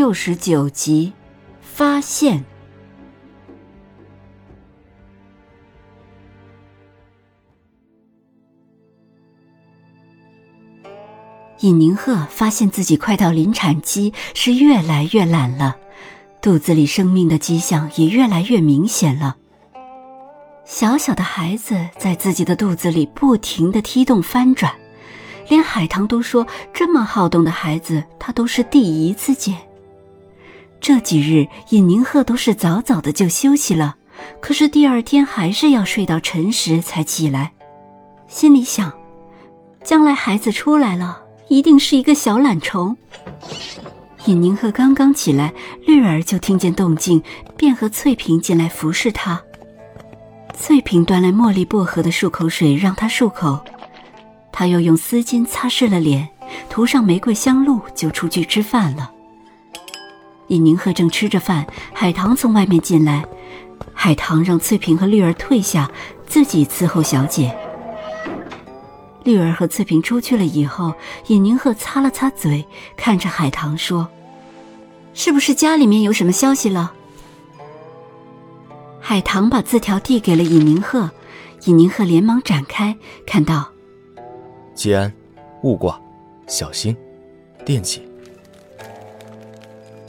六十九集，发现。尹宁鹤发现自己快到临产期，是越来越懒了，肚子里生命的迹象也越来越明显了。小小的孩子在自己的肚子里不停的踢动翻转，连海棠都说，这么好动的孩子，他都是第一次见。这几日，尹宁鹤都是早早的就休息了，可是第二天还是要睡到辰时才起来，心里想，将来孩子出来了，一定是一个小懒虫。尹宁鹤刚刚起来，绿儿就听见动静，便和翠萍进来服侍他。翠萍端来茉莉薄荷的漱口水让他漱口，他又用丝巾擦拭了脸，涂上玫瑰香露，就出去吃饭了。尹宁鹤正吃着饭，海棠从外面进来。海棠让翠萍和绿儿退下，自己伺候小姐。绿儿和翠萍出去了以后，尹宁鹤擦了擦嘴，看着海棠说：“是不是家里面有什么消息了？”海棠把字条递给了尹宁鹤，尹宁鹤连忙展开，看到：“吉安，勿挂，小心，惦记。”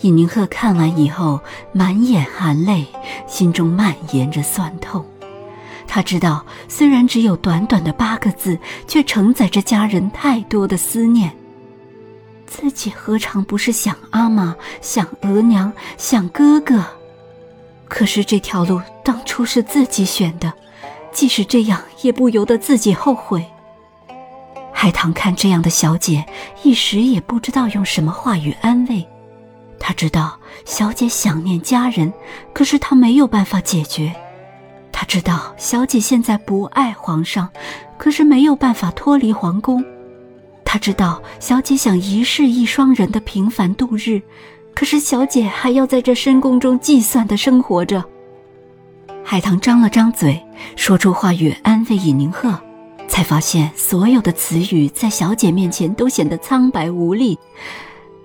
尹宁鹤看完以后，满眼含泪，心中蔓延着酸痛。他知道，虽然只有短短的八个字，却承载着家人太多的思念。自己何尝不是想阿玛、想额娘、想哥哥？可是这条路当初是自己选的，即使这样，也不由得自己后悔。海棠看这样的小姐，一时也不知道用什么话语安慰。他知道小姐想念家人，可是他没有办法解决。他知道小姐现在不爱皇上，可是没有办法脱离皇宫。他知道小姐想一世一双人的平凡度日，可是小姐还要在这深宫中计算的生活着。海棠张了张嘴，说出话语安慰尹宁鹤，才发现所有的词语在小姐面前都显得苍白无力。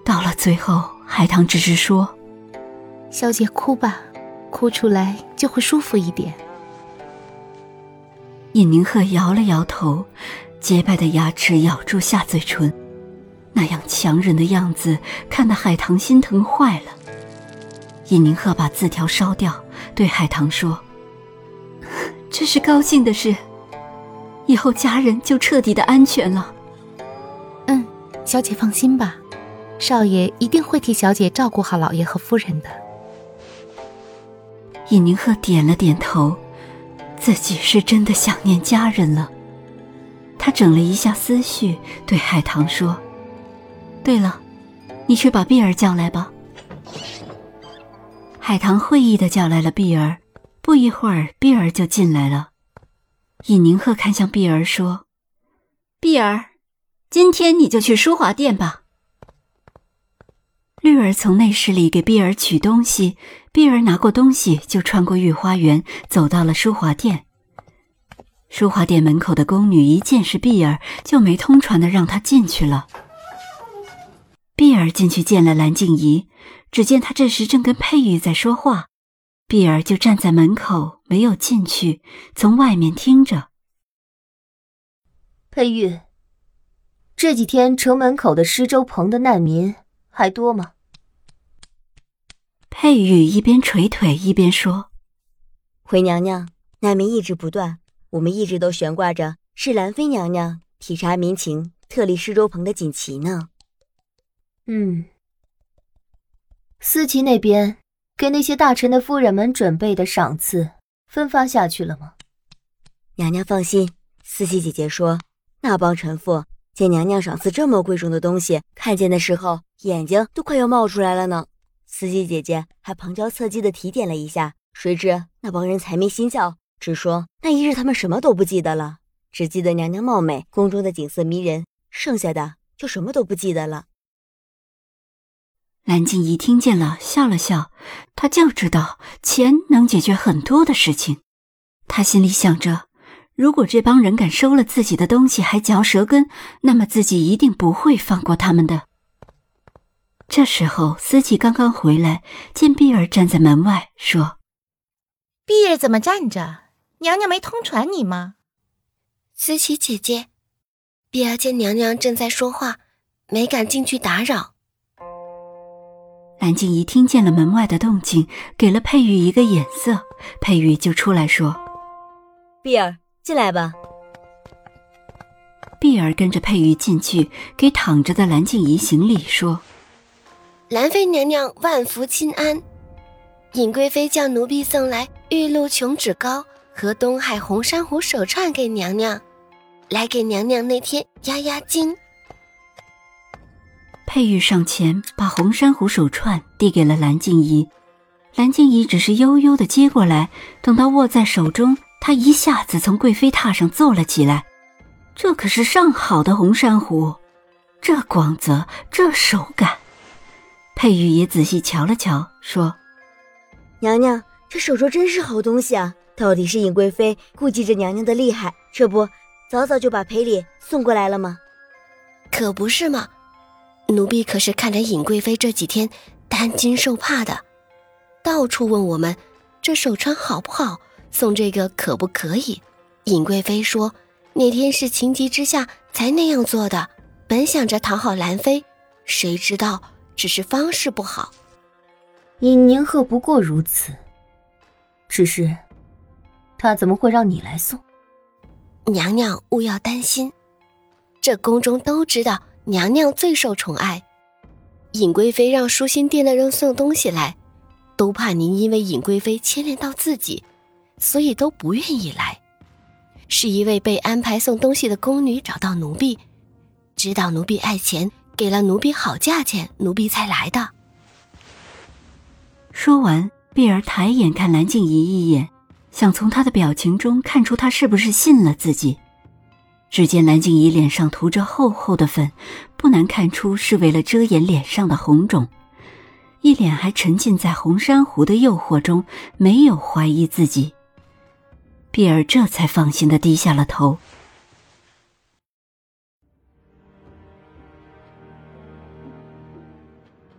到了最后。海棠只是说：“小姐哭吧，哭出来就会舒服一点。”尹宁鹤摇了摇头，洁白的牙齿咬住下嘴唇，那样强忍的样子看得海棠心疼坏了。尹宁鹤把字条烧掉，对海棠说：“这是高兴的事，以后家人就彻底的安全了。”“嗯，小姐放心吧。”少爷一定会替小姐照顾好老爷和夫人的。尹宁鹤点了点头，自己是真的想念家人了。他整了一下思绪，对海棠说：“对了，你去把碧儿叫来吧。”海棠会意的叫来了碧儿，不一会儿，碧儿就进来了。尹宁鹤看向碧儿说：“碧儿，今天你就去淑华殿吧。”绿儿从内室里给碧儿取东西，碧儿拿过东西就穿过御花园，走到了淑华殿。淑华殿门口的宫女一见是碧儿，就没通传的让她进去了。碧儿进去见了蓝静怡，只见她这时正跟佩玉在说话，碧儿就站在门口没有进去，从外面听着。佩玉，这几天城门口的施粥棚的难民还多吗？佩玉一边捶腿一边说：“回娘娘，难民一直不断，我们一直都悬挂着是兰妃娘娘体察民情、特立施粥棚的锦旗呢。”嗯，思琪那边给那些大臣的夫人们准备的赏赐分发下去了吗？娘娘放心，思琪姐姐说，那帮臣妇见娘娘赏赐这么贵重的东西，看见的时候眼睛都快要冒出来了呢。司机姐姐还旁敲侧击的提点了一下，谁知那帮人财迷心窍，只说那一日他们什么都不记得了，只记得娘娘貌美，宫中的景色迷人，剩下的就什么都不记得了。蓝静怡听见了，笑了笑。她就知道钱能解决很多的事情。她心里想着，如果这帮人敢收了自己的东西还嚼舌根，那么自己一定不会放过他们的。这时候，司机刚刚回来，见碧儿站在门外，说：“碧儿怎么站着？娘娘没通传你吗？”思琪姐姐，碧儿见娘娘正在说话，没敢进去打扰。蓝静怡听见了门外的动静，给了佩玉一个眼色，佩玉就出来说：“碧儿，进来吧。”碧儿跟着佩玉进去，给躺着的蓝静怡行礼，说：“兰妃娘娘万福金安，尹贵妃叫奴婢送来玉露琼脂膏和东海红珊瑚手串给娘娘，来给娘娘那天压压惊。”佩玉上前把红珊瑚手串递给了蓝静怡，蓝静怡只是悠悠的接过来，等到握在手中，她一下子从贵妃榻上坐了起来。这可是上好的红珊瑚，这光泽，这手感。佩玉也仔细瞧了瞧，说：“娘娘，这手镯真是好东西啊！到底是尹贵妃顾忌着娘娘的厉害，这不早早就把赔礼送过来了吗？可不是嘛。”奴婢可是看着尹贵妃这几天担惊受怕的，到处问我们这手串好不好，送这个可不可以？尹贵妃说那天是情急之下才那样做的，本想着讨好兰妃，谁知道只是方式不好。尹宁鹤不过如此，只是他怎么会让你来送？娘娘勿要担心，这宫中都知道。娘娘最受宠爱，尹贵妃让舒心殿的人送东西来，都怕您因为尹贵妃牵连到自己，所以都不愿意来。是一位被安排送东西的宫女找到奴婢，知道奴婢爱钱，给了奴婢好价钱，奴婢才来的。说完，碧儿抬眼看蓝静怡一眼，想从她的表情中看出她是不是信了自己。只见蓝静怡脸上涂着厚厚的粉，不难看出是为了遮掩脸上的红肿，一脸还沉浸在红珊瑚的诱惑中，没有怀疑自己。碧儿这才放心的低下了头。